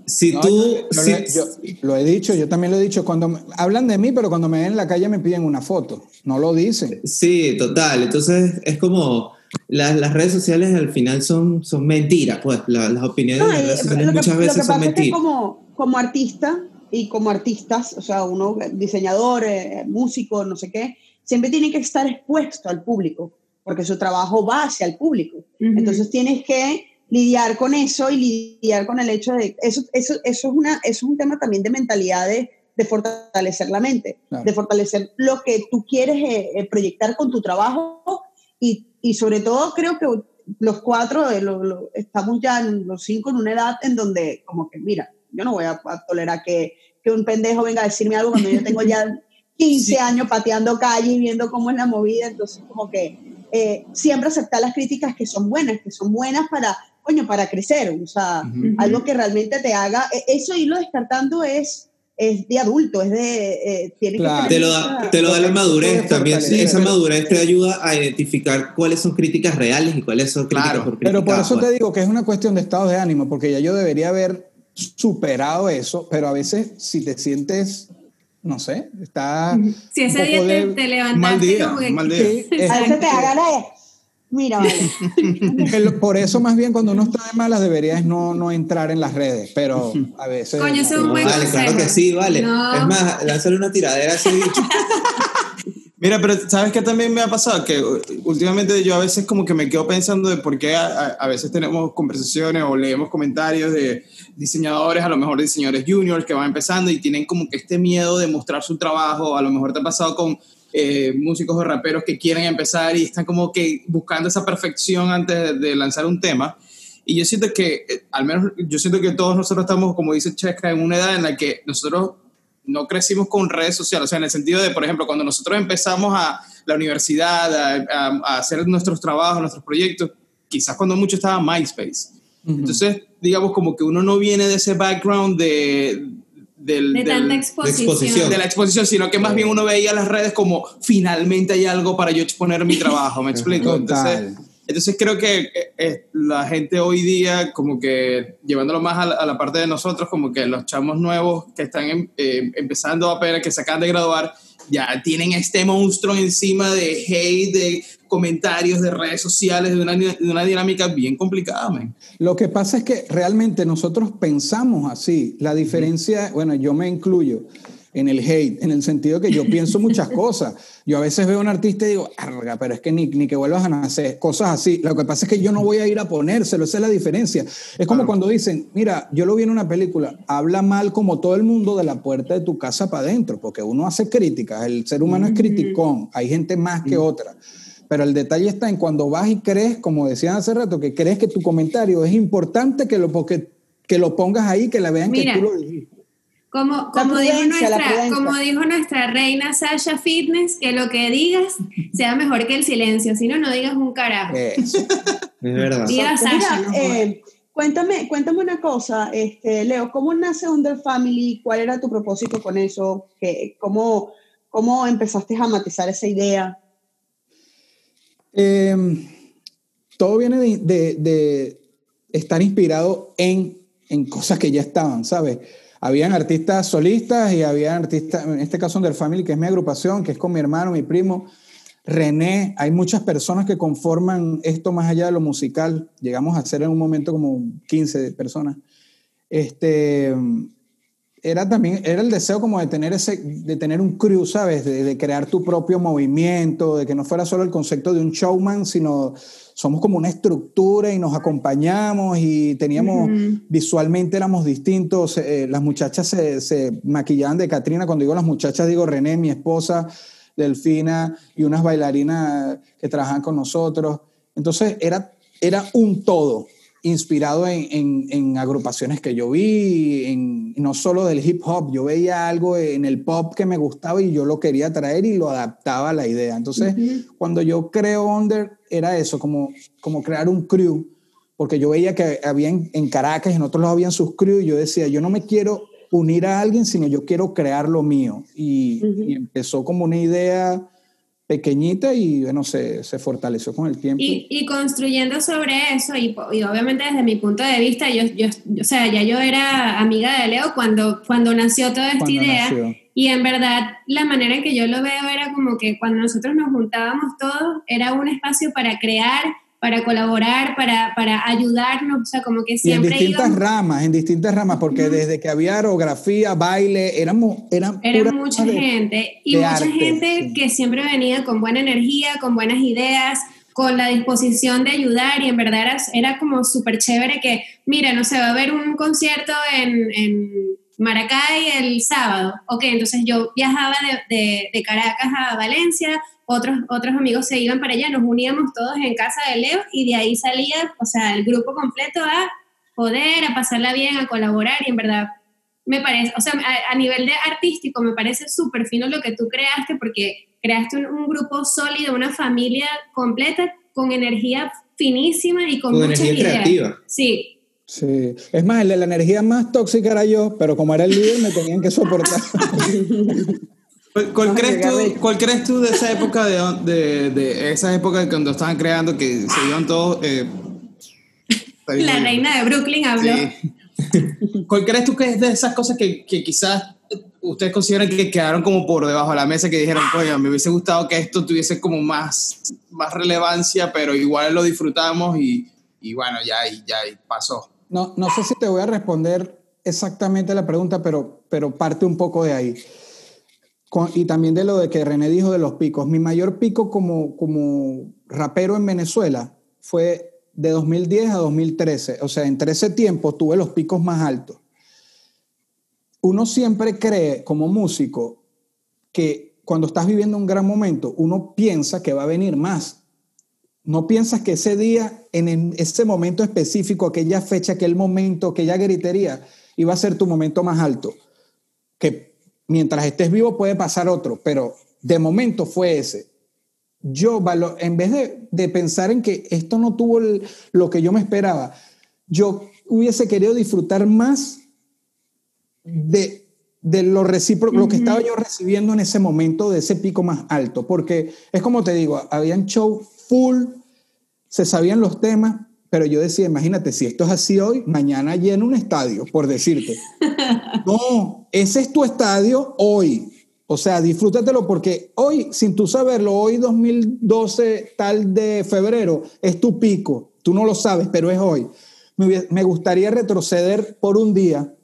si
No,
tú...
yo, yo
si-
lo he- yo lo he dicho, yo también lo he dicho, cuando me- hablan de mí, pero cuando me ven en la calle me piden una foto, no lo dicen.
Sí, total. Entonces, es como... Las, las redes sociales al final son, son mentiras, pues. La- las opiniones
No,
de las redes sociales
que,
muchas
lo que
veces son
pasa es que
mentiras.
como, como artista y como artistas, o sea, uno diseñador, eh, músico, no sé qué, siempre tiene que estar expuesto al público, porque su trabajo va hacia el público.
Ujú.
Entonces tienes que lidiar con eso y lidiar con el hecho de... Eso, eso, eso, es, una, eso es un tema también de mentalidad de, de fortalecer la mente,
Claro.
de fortalecer lo que tú quieres eh, eh, proyectar con tu trabajo y, y sobre todo creo que los cuatro eh, lo- lo- estamos ya en los cinco en una edad en donde como que mira, yo no voy a, a tolerar que, que un pendejo venga a decirme algo cuando yo tengo ya 15 <laughs>
Sí.
años pateando calle y viendo cómo es la movida, entonces como que eh, siempre aceptar las críticas que son buenas, que son buenas para, coño, para crecer, o sea,
Ujú.
algo que realmente te haga, e- eso irlo descartando es, es de adulto, es de, eh, tiene
Claro.
que
Te lo da, te lo da la madurez también. Esa
Pero-
madurez te ayuda a identificar cuáles son críticas reales y cuáles son críticas
Claro,
por
Pero por eso
pues.
te digo que es una cuestión de estado de ánimo, porque ya yo debería haber superado eso, pero a veces si te sientes, no sé, está...
Si ese día te, te levantaste
Mal día,
como que...
mal <laughs> día.
Sí, es-
A veces te da ganas de, mira, <laughs> vale.
por eso más bien cuando uno está de malas deberías no, no entrar en las redes, pero <laughs> a veces...
Coño, eso es un
No,
buen
vale, claro que sí, vale.
No.
Es más, lánzale una tiradera a ese bicho. <laughs>
Mira, pero ¿sabes qué también me ha pasado? Que últimamente yo a veces como que me quedo pensando de por qué a, a- a veces tenemos conversaciones o leemos comentarios de diseñadores, a lo mejor diseñadores juniors que van empezando y tienen como que este miedo de mostrar su trabajo. A lo mejor te ha pasado con eh, músicos o raperos que quieren empezar y están como que buscando esa perfección antes de, lanzar un tema. Y yo siento que, eh, al menos yo siento que todos nosotros estamos, como dice Cheska, en una edad en la que nosotros no crecimos con redes sociales, o sea, en el sentido de, por ejemplo, cuando nosotros empezamos a la universidad, a, a hacer nuestros trabajos, nuestros proyectos, quizás cuando mucho estaba MySpace. Entonces, digamos, como que uno no viene de ese background de, del,
de
del-
tanta exposición.
exposición.
de la exposición, sino que más bien uno veía las redes como finalmente hay algo para yo exponer mi trabajo, ¿me <laughs> explico? Entonces, entonces creo que eh, eh, la gente hoy día, como que llevándolo más a la, a la parte de nosotros, como que los chamos nuevos que están em- eh, empezando apenas, que se acaban de graduar, ya tienen este monstruo encima de hate, de comentarios, de redes sociales, de una, dinámica bien complicada, man.
Lo que pasa es que realmente nosotros pensamos así. La diferencia, bueno, yo me incluyo en el hate, en el sentido que yo pienso muchas <laughs> cosas. Yo a veces veo a un artista y digo, arga, pero es que ni, ni que vuelvas a nacer, cosas así. Lo que pasa es que yo no voy a ir a ponérselo, esa es la diferencia. Es como cuando dicen, mira, yo lo vi en una película, habla mal como todo el mundo de la puerta de tu casa para adentro, porque uno hace críticas, el ser humano es criticón, hay gente más que otra. Pero el detalle está en cuando vas y crees, como decían hace rato, que crees que tu comentario es importante que lo, porque, que lo pongas ahí, que la vean
Mira.
que tú lo dijiste.
Como, como, dijo nuestra, como dijo nuestra reina Sasha Fitness, que lo que digas sea mejor que el silencio, si no, no digas un carajo.
Eso.
Es verdad.
Diga Sasha,
Mira,
no jodas.
eh, cuéntame, cuéntame una cosa, este, Leo, ¿cómo nace Under Family? ¿Cuál era tu propósito con eso? ¿Qué, cómo, ¿Cómo empezaste a matizar esa idea?
Eh, todo viene de, de- de estar inspirado en, en cosas que ya estaban, ¿sabes? Habían artistas solistas y había artistas, en este caso Under Family, que es mi agrupación, que es con mi hermano, mi primo, René. Hay muchas personas que conforman esto más allá de lo musical. Llegamos a ser en un momento como 15 personas. Este, era también, era el deseo como de tener ese, de tener un crew, ¿sabes? De, de crear tu propio movimiento, de que no fuera solo el concepto de un showman, sino somos como una estructura y nos acompañamos y teníamos, visualmente éramos distintos. eh, las muchachas se, se maquillaban de Catrina, cuando digo las muchachas digo René, mi esposa, Delfina y unas bailarinas que trabajan con nosotros. Entonces era, era un todo inspirado en, en- en agrupaciones que yo vi, en, no solo del hip hop, yo veía algo en el pop que me gustaba y yo lo quería traer y lo adaptaba a la idea. Entonces, cuando yo creo Under, era eso, como, como crear un crew, porque yo veía que había en, en Caracas y en otros lados habían sus crew y yo decía, yo no me quiero unir a alguien, sino yo quiero crear lo mío. Y, y empezó como una idea pequeñita y bueno, se, se fortaleció con el tiempo.
Y, y construyendo sobre eso, y, y obviamente desde mi punto de vista, yo, yo, yo- o sea, ya yo era amiga de Leo cuando, cuando nació toda esta
Cuando
idea.
nació.
Y en verdad, la manera en que yo lo veo era como que cuando nosotros nos juntábamos todos, era un espacio para crear, para colaborar, para, para ayudarnos, o sea, como que
Y en
siempre
distintas
íbamos-
ramas, en distintas ramas, porque desde que había aerografía, baile, éramos, eran
Era mucha
de-
gente y
de
mucha
arte,
gente
sí.
que siempre venía con buena energía, con buenas ideas, con la disposición de ayudar y en verdad era, era como súper chévere que, mira, no sé, va a haber un concierto en, en Maracay el sábado. Ok, entonces yo viajaba de, de- de Caracas a Valencia, otros, otros amigos se iban para allá, nos uníamos todos en casa de Leo y de ahí salía, o sea, el grupo completo a poder, a pasarla bien, a colaborar y en verdad me parece, o sea, a, a nivel de artístico me parece súper fino lo que tú creaste porque creaste un, un grupo sólido, una familia completa con energía finísima y con,
Con
muchas
energía
ideas.
creativa.
Sí,
Sí. Es más, el de la energía más tóxica era yo, pero como era el líder me tenían que soportar. <laughs>
¿Cuál, crees tú,
de-
¿Cuál crees tú de esa época, de, de, de esa época cuando estaban creando, que se iban todos... eh,
la reina de Brooklyn habló.
Sí. <laughs> ¿Cuál crees tú que es de esas cosas que, que quizás ustedes consideran que quedaron como por debajo de la mesa, que dijeron, coño, me hubiese gustado que esto tuviese como más, más relevancia, pero igual lo disfrutamos y, y bueno, ya, y ya y pasó.
No, no sé si te voy a responder exactamente la pregunta, pero, pero parte un poco de ahí. Y también de lo de que René dijo de los picos. Mi mayor pico como, como rapero en Venezuela fue de 2010 a 2013. O sea, entre ese tiempo tuve los picos más altos. Uno siempre cree como músico que cuando estás viviendo un gran momento, uno piensa que va a venir más. no piensas que ese día, en ese momento específico, aquella fecha, aquel momento, aquella gritería, iba a ser tu momento más alto. Que mientras estés vivo puede pasar otro, pero de momento fue ese. Yo, en vez de, de pensar en que esto no tuvo el- lo que yo me esperaba, yo hubiese querido disfrutar más de, de lo recíproco, lo que estaba yo recibiendo en ese momento de ese pico más alto, porque es como te digo, habían show full, se sabían los temas, pero yo decía, imagínate, si esto es así hoy, mañana lleno un estadio, por decirte. <laughs> No, ese es tu estadio hoy. O sea, disfrútatelo porque hoy, sin tú saberlo, hoy 2012, tal de febrero, es tu pico. Tú no lo sabes, pero es hoy. Me, gustaría retroceder por un día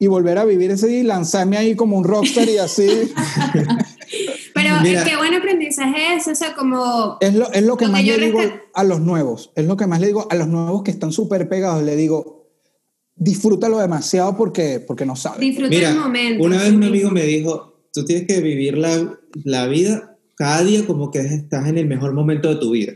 y volver a vivir ese día y lanzarme ahí como un rockstar y así. <laughs>
Pero
Mira.
qué buen aprendizaje es, o sea, como...
Es lo, es lo que más
yo
le digo a los nuevos. Es lo que más le digo a los nuevos que están súper pegados. Le digo, disfrútalo demasiado porque, porque no sabes.
Disfruta
Mira,
el momento.
una vez
sí
un amigo me dijo, tú tienes que vivir la, la vida cada día como que estás en el mejor momento de tu vida.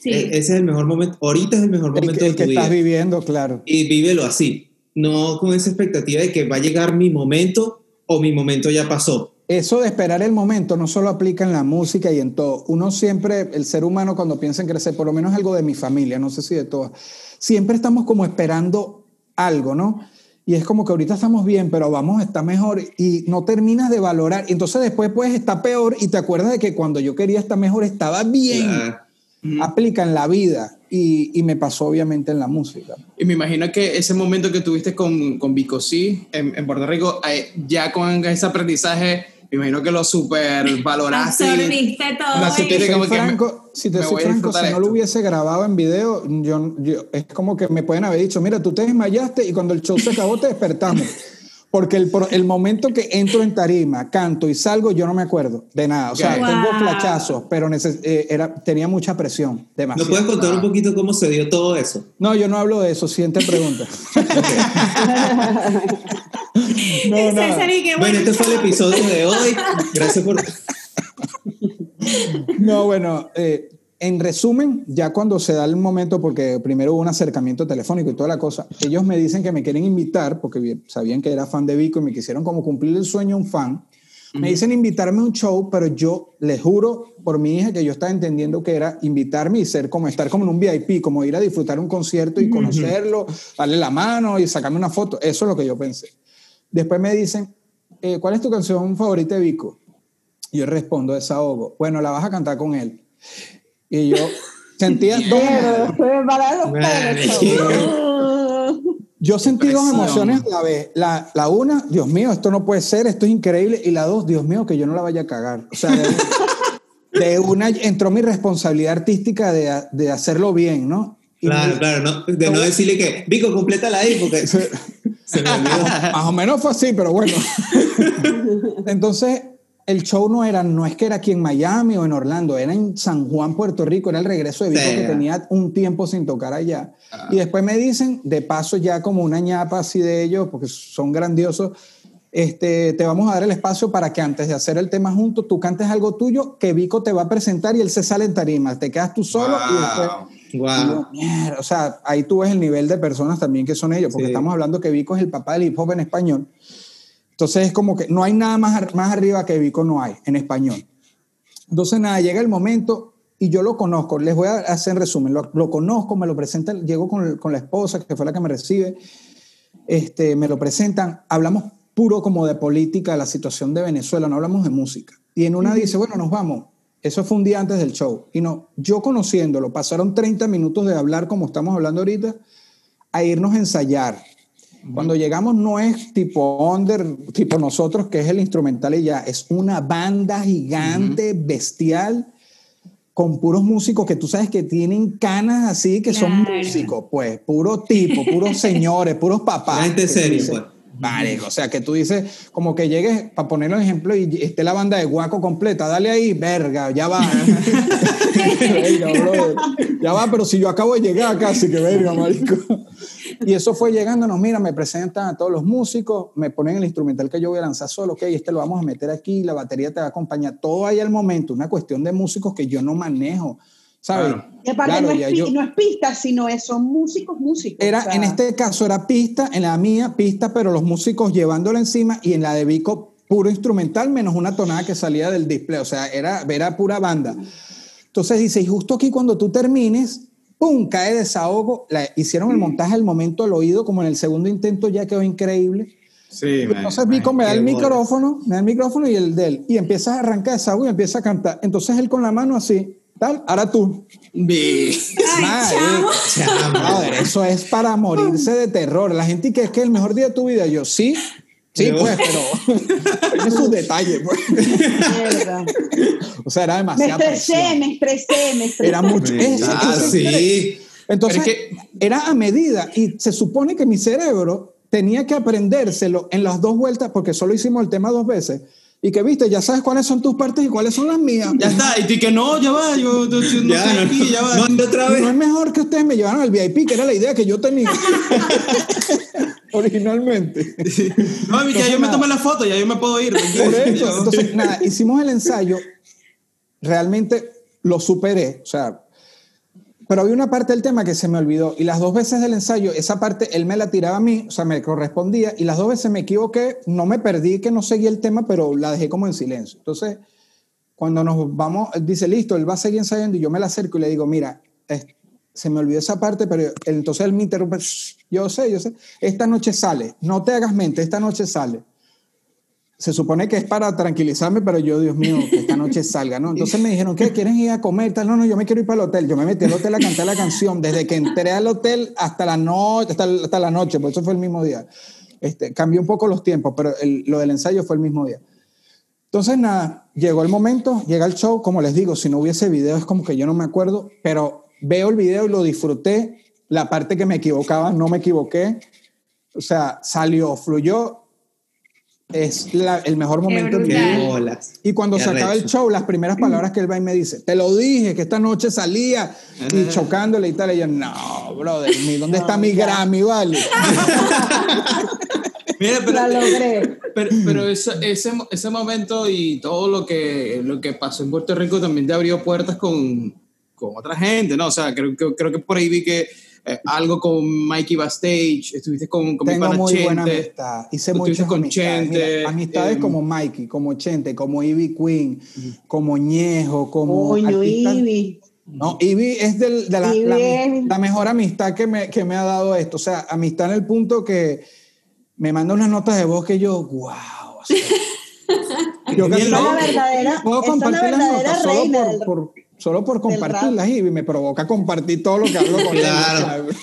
Sí.
E- ese es el mejor momento, ahorita es el mejor
El,
momento
que- el
de
que
tu
estás viviendo, claro.
Y vívelo así, no con esa expectativa de que va a llegar mi momento o mi momento ya pasó.
Eso de esperar el momento no solo aplica en la música y en todo. Uno siempre, el ser humano cuando piensa en crecer, por lo menos algo de mi familia, no sé si de todas, siempre estamos como esperando algo, ¿no? Y es como que ahorita estamos bien, pero vamos a estar mejor y no terminas de valorar. Y entonces después puedes estar peor y te acuerdas de que cuando yo quería estar mejor estaba bien.
Claro.
Aplica en la vida y, y me pasó obviamente en la música.
Y me imagino que ese momento que tuviste con, con Vico en, en Puerto Rico, eh, ya con ese aprendizaje, me imagino que lo super <laughs> valoraste. y-
Absorbiste todo.
Si te
como
soy
que me-
franco, si te soy franco, si no lo hubiese grabado en video, yo, yo- es como que me pueden haber dicho, mira, tú te desmayaste y cuando el show se acabó te despertamos. <laughs> Porque el, el momento que entro en tarima, canto y salgo, yo no me acuerdo de nada. O sea, tengo flachazos, pero neces- eh, era, tenía mucha presión,
¿Nos
demasiado.
puedes contar un poquito cómo se dio todo eso?
No, yo no hablo de eso, siguiente pregunta. <laughs> no,
y qué
Bueno, este fue el episodio de hoy. <laughs> Gracias por...
No, bueno, eh, en resumen, ya cuando se da el momento, porque primero hubo un acercamiento telefónico y toda la cosa, ellos me dicen que me quieren invitar, porque sabían que era fan de Vico y me quisieron como cumplir el sueño un fan. Me dicen invitarme a un show, pero yo les juro por mi hija que yo estaba entendiendo que era invitarme y ser como estar como en un VIP, como ir a disfrutar un concierto y conocerlo, darle la mano y sacarme una foto. Eso es lo que yo pensé. Después me dicen, eh, ¿cuál es tu canción favorita de Vico? Yo respondo, desahogo. Bueno, la vas a cantar con él. Y yo sentía dos,
se
yo sentí dos emociones a la vez. La, la una, Dios mío, esto no puede ser, esto es increíble. Y la dos, Dios mío, que yo no la vaya a cagar. O sea, de, <laughs> de una entró mi responsabilidad artística de, de hacerlo bien, ¿no? Y
Claro,
me-
claro, no, de no decirle que, Vico, complétala ahí porque <laughs> se me olvidó. <laughs>
Más o menos fue así, pero bueno. Entonces, el show no era, no es que era aquí en Miami o en Orlando, era en San Juan, Puerto Rico, era el regreso de Vico
Sí.
que tenía un tiempo sin tocar allá. Y después me dicen, de paso ya como una ñapa así de ellos, porque son grandiosos, este, te vamos a dar el espacio para que antes de hacer el tema juntos, tú cantes algo tuyo, que Vico te va a presentar y él se sale en tarima, te quedas tú solo y después... Y
Wow.
yo, o sea, ahí tú ves el nivel de personas también que son ellos, porque
Sí.
estamos hablando que Vico es el papá del hip hop en español. Entonces es como que no hay nada más, más arriba que Vico no hay en español. Entonces nada, llega el momento y yo lo conozco, les voy a hacer en resumen, lo, lo conozco, me lo presentan, llego con, con la esposa, que fue la que me recibe, este, me lo presentan, hablamos puro como de política, la situación de Venezuela, no hablamos de música. Y en una dice, bueno, nos vamos. Eso fue un día antes del show. Y no, yo conociéndolo, pasaron 30 minutos de hablar como estamos hablando ahorita, a irnos a ensayar. Cuando llegamos no es tipo under, tipo nosotros, que es el instrumental y ya, es una banda gigante, bestial, con puros músicos que tú sabes que tienen canas así, que son
Claro.
músicos, pues, puro tipo, puros <laughs> señores, puros papás.
Gente seria, pues.
Marico, o sea, que tú dices, como que llegues, para ponerlo en ejemplo, y esté la banda de guaco completa, dale ahí, verga, ya va. <laughs> <laughs> Ya va, pero si yo acabo de llegar casi, que verga, marico. Y eso fue llegándonos, mira, me presentan a todos los músicos, me ponen el instrumental que yo voy a lanzar solo, ok, este lo vamos a meter aquí, la batería te va a acompañar, todo ahí al momento, una cuestión de músicos que yo no manejo. ¿sabes?
Claro.
Y aparte
Claro,
no, es
yo-
no es pista, sino es, son músicos, músicos.
Era,
o sea,
en este caso era pista, en la mía pista, pero los músicos llevándola encima y en la de Vico puro instrumental menos una tonada que salía del display, o sea, era, era pura banda. Entonces dice, y justo aquí cuando tú termines, ¡pum! cae desahogo. La- hicieron el montaje al momento del oído, como en el segundo intento ya quedó increíble.
Sí, man,
Entonces Vico me da el
bolas.
micrófono, me da el micrófono y el de él, y empieza a arrancar desahogo y empieza a cantar. Entonces él con la mano así, tal, ahora tú.
Vi.
Madre, brother, eso es para morirse de terror. La gente que es que el mejor día de tu vida. Yo, sí, sí, pues, pero <laughs> tiene sus detalles. pues.
mierda. <laughs>
O sea, era
Me
demasiado.
estresé, me estresé, me estresé.
Era mucho. es-
Ah,
es-
sí.
Entonces,
es
era a medida y se supone que mi cerebro tenía que aprendérselo en las dos vueltas, porque solo hicimos el tema dos veces. Y que viste, ya sabes cuáles son tus partes y cuáles son las mías.
Ya está, y que no, ya va, yo, yo- yo no
Ya,
estoy
no,
aquí, ya va.
no, no, otra
No
vez.
es mejor que ustedes me llevaran al VIP, que era la idea que yo tenía <laughs> originalmente. <laughs>
No, ya
Entonces,
yo me tomé la foto, ya yo me puedo ir.
Por eso. Entonces, <laughs> nada, hicimos el ensayo, realmente lo superé, o sea, pero había una parte del tema que se me olvidó y las dos veces del ensayo, esa parte él me la tiraba a mí, o sea, me correspondía y las dos veces me equivoqué, no me perdí, que no seguí el tema, pero la dejé como en silencio. Entonces, cuando nos vamos, dice, listo, él va a seguir ensayando y yo me la acerco y le digo, mira, es- se me olvidó esa parte, pero entonces él me interrumpe, "Shh, yo sé, yo sé, esta noche sale, no te hagas mente, esta noche sale se supone que es para tranquilizarme, pero yo, Dios mío, que esta noche salga, ¿no? Entonces me dijeron, ¿qué? ¿Quieren ir a comer? Tal, no, no, yo me quiero ir para el hotel. Yo me metí al hotel a cantar la canción, desde que entré al hotel hasta la noche, hasta, hasta la noche, por eso fue el mismo día. Este, cambió un poco los tiempos, pero lo del ensayo fue el mismo día. Entonces, nada, llegó el momento, llega el show, como les digo, si no hubiese video es como que yo no me acuerdo, pero veo el video y lo disfruté. La parte que me equivocaba, no me equivoqué. O sea, salió, fluyó. Es la- el mejor momento de mi
brutal.
Qué
vida.
bolas.
Y cuando
Qué
se acaba el show, las primeras palabras que él va y me dice, te lo dije, que esta noche salía, y chocándole y tal. Y yo, no, brother, mi- ¿dónde está mi Grammy, vale? <laughs>
Mira, pero,
La logré.
pero, pero ese, ese, ese momento y todo lo que, lo que pasó en Puerto Rico también te abrió puertas con, con otra gente, ¿no? O sea, creo, que creo que por ahí vi que eh, algo con Mikey Bastage, estuviste con, con mi
Tengo
pana
muy buena
Chente.
amistad. Hice muchas
con
amistades. Mira,
Chente,
amistades
eh,
como Mikey, como Chente, como Ivy Queen, como Ñejo, como...
Coño,
artistas-
Ivy.
No, Ivy es del- de la, la- la mejor amistad que me, que me ha dado esto. O sea, amistad en el punto que me manda unas notas de voz que yo, wow. o sea, <laughs> yo casi
es
no-
la
verdadera-
puedo
esa es la
compartir las
verdadera
notas solo
reina
por,
del-
por- solo por compartirlas y me provoca compartir todo lo que hablo con
Claro. <laughs>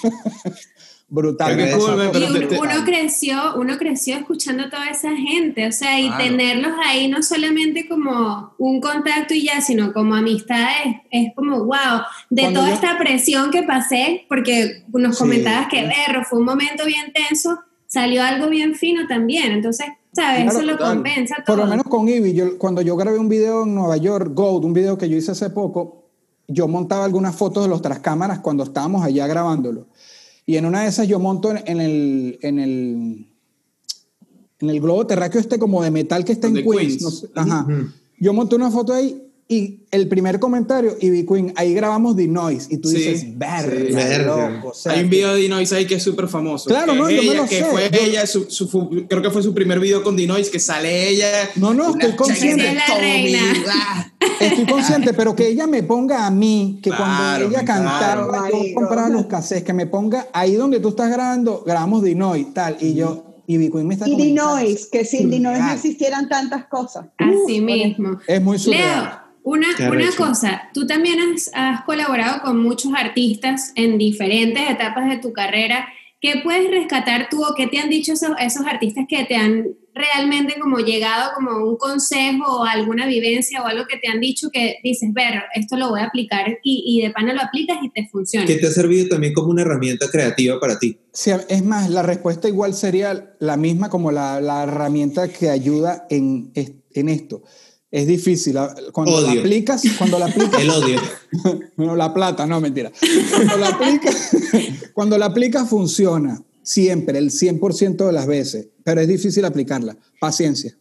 Brutal.
Cool,
pero
Y uno creció, uno creció escuchando a toda esa gente, o sea, y
Claro.
tenerlos ahí no solamente como un contacto y ya, sino como amistades, es como, wow, de
Cuando
toda
yo-
esta presión que pasé, porque nos
Sí.
comentabas que, berro, fue un momento bien tenso, salió algo bien fino también, entonces, ¿sabes?
Claro,
Eso lo
total.
compensa todo.
Por lo menos con Ivy, yo, cuando yo grabé un video en Nueva York, Gold, un video que yo hice hace poco, yo montaba algunas fotos de los trascámaras cuando estábamos allá grabándolo. Y en una de esas yo monto en, en el, en, el, en el globo terráqueo este como de metal que está en Queens.
Queens.
no sé, ajá. Yo monté una foto ahí y el primer comentario, Ivy Queen, ahí grabamos The Noise. Y tú dices,
sí,
verga, loco", o sea,
Hay un video de Dinois ahí que es súper famoso.
Claro,
que
no, yo me
ella,
lo
que
sé.
fue
Yo-
ella, su, su- fu- creo que fue su primer video con Dinois, que sale ella.
No, no, estoy consciente.
la reina.
Estoy consciente, pero que ella me ponga a mí, que
Claro,
cuando ella
claro.
cantaba, yo compraba los cassettes, que me ponga ahí donde tú estás grabando, grabamos Dinoy, tal, y yo, y Queen me está
Y. Dinois, que sin Dinois no existieran tantas cosas.
Así mismo.
Es muy surreal.
Leo, una, una cosa, tú también has, has colaborado con muchos artistas en diferentes etapas de tu carrera. ¿Qué puedes rescatar tú o qué te han dicho esos, esos artistas que te han realmente como llegado como un consejo o alguna vivencia o algo que te han dicho que dices, ver, esto lo voy a aplicar y, y de pana lo aplicas y te funciona?
Que te ha servido también como una herramienta creativa para ti.
Sí, es más, la respuesta igual sería la misma como la, la herramienta que ayuda en, en esto. Es difícil. la- Cuando la
Odio.
aplicas, cuando la <laughs> aplicas,
El odio. <laughs>
no, la plata, no, mentira. Cuando la aplicas, <laughs> cuando la aplicas funciona, siempre, el 100% de las veces, pero es difícil aplicarla. Paciencia.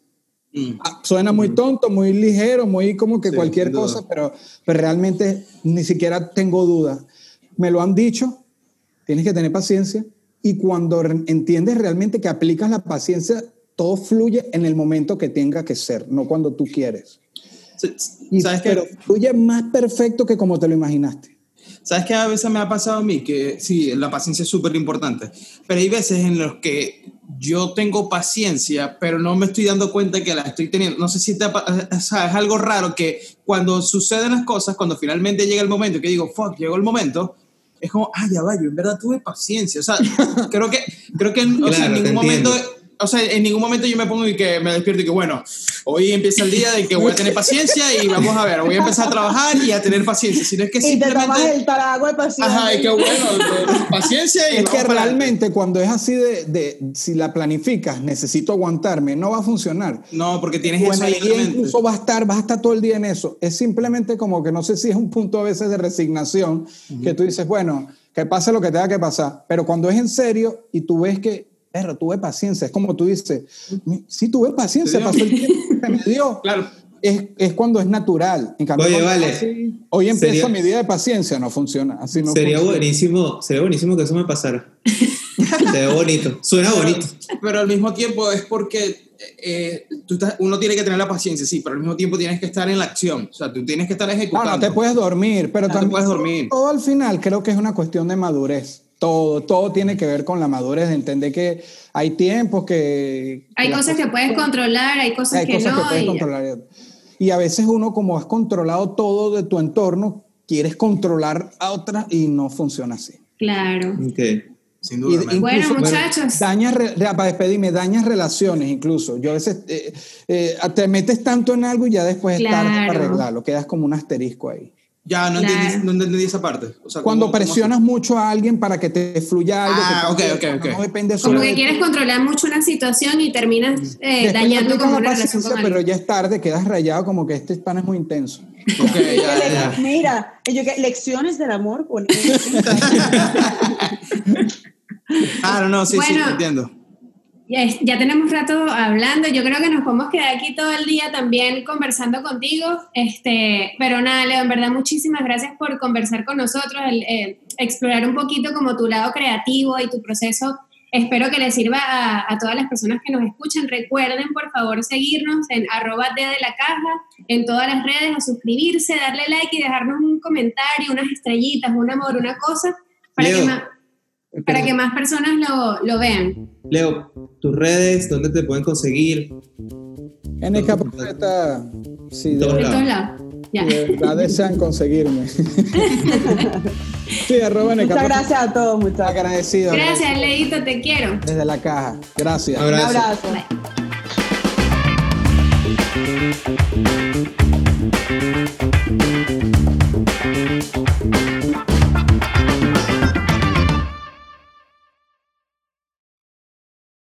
Mm.
Ah, Suena muy tonto, muy ligero, muy como que
Sí,
cualquier cosa, pero, pero realmente ni siquiera tengo duda. Me lo han dicho, tienes que tener paciencia y cuando entiendes realmente que aplicas la paciencia, todo fluye en el momento que tenga que ser, no cuando tú quieres. Y-
¿Sabes
pero fluye más perfecto que como te lo imaginaste.
¿Sabes qué a veces me ha pasado a mí? Que sí, la paciencia es súper importante, pero hay veces en los que yo tengo paciencia, pero no me estoy dando cuenta que la estoy teniendo. No sé si te ha pa- o sea, es algo raro que cuando suceden las cosas, cuando finalmente llega el momento, que digo, fuck, llegó el momento, es como, ah, ya va, yo en verdad tuve paciencia. O sea, <laughs> creo que, creo que o sea, en ningún momento...
entiendo.
O sea, en ningún momento yo me pongo y que me despierto y que, bueno, hoy empieza el día de que voy a tener paciencia y vamos a ver, voy a empezar a trabajar y a tener paciencia. Sino es que
Y te
simplemente...
tomas el trago de paciencia.
Ajá, y qué bueno, paciencia y
Es que
para
realmente cuando es así de, de- si la planificas, necesito aguantarme, no va a funcionar.
No, porque tienes
Tu
eso mente.
incluso va a estar, vas a estar todo el día en eso. Es simplemente como que no sé si es un punto a veces de resignación que tú dices, bueno, que pase lo que tenga que pasar. Pero cuando es en serio y tú ves que, perro, tuve paciencia, es como tú dices, sí tuve paciencia,
¿Te
pasó el tiempo, se me dio. <laughs>
Claro.
Es, es cuando es natural. En cambio,
Oye, vale.
así, hoy empieza
Sería-
mi día de paciencia, no funciona. Así no
sería
funciona.
buenísimo, sería buenísimo que eso me pasara. <laughs> Se ve bonito, suena bonito.
Pero al mismo tiempo es porque eh, tú estás- uno tiene que tener la paciencia, sí, pero al mismo tiempo tienes que estar en la acción. O sea, tú tienes que estar ejecutando.
no te puedes dormir, pero
No te
también
puedes dormir.
todo al final creo que es una cuestión de madurez. Todo, todo tiene que ver con la madurez de entender que hay tiempos que...
Hay
que
cosas que puedes controlar, hay cosas
hay
que
cosas
no.
que puedes
y-
controlar. Y a veces uno, como has controlado todo de tu entorno, quieres controlar a otras y no funciona así.
Claro.
Ok.
Sin duda.
Bueno, muchachos.
Dañas, para despedirme, dañas relaciones incluso. Yo a veces eh, eh, te metes tanto en algo y ya después es tarde para
Claro.
arreglarlo. Quedas como un asterisco ahí.
Ya, no,
Claro.
entendí, no entendí esa parte. O sea,
Cuando
¿cómo- cómo-
presionas mucho a alguien para que te fluya algo.
Ah,
que te-
ok, ok, ok.
No depende solo
Como
de
que
ti.
quieres controlar mucho una situación y terminas eh, dañando como
la
una relación con
Pero ya es tarde, quedas rayado como que este pan es muy intenso.
Ok, ya, ya.
Mira, yo que lecciones del amor con
Claro, <laughs> no, sí, sí,
Bueno.
entiendo.
Ya, tenemos rato hablando, yo creo que nos podemos quedar aquí todo el día también conversando contigo, este, pero nada, Leo, en verdad muchísimas gracias por conversar con nosotros, el, eh, explorar un poquito como tu lado creativo y tu proceso. Espero que les sirva a, a todas las personas que nos escuchan. Recuerden, por favor, seguirnos en arroba D de la caja, en todas las redes, a suscribirse, darle like y dejarnos un comentario, unas estrellitas, un amor, una cosa, para,
Leo.
que más, para que más personas lo, lo vean.
Leo, tus redes, ¿dónde te pueden conseguir?
En NK Profeta, sí, de verdad.
Ya.
Eh, la desean conseguirme. <laughs> sí, arroba
Muchas gracias a todos, muchachos.
Agradecido.
Gracias, Leito, te quiero.
Desde la caja. Gracias.
Un abrazo.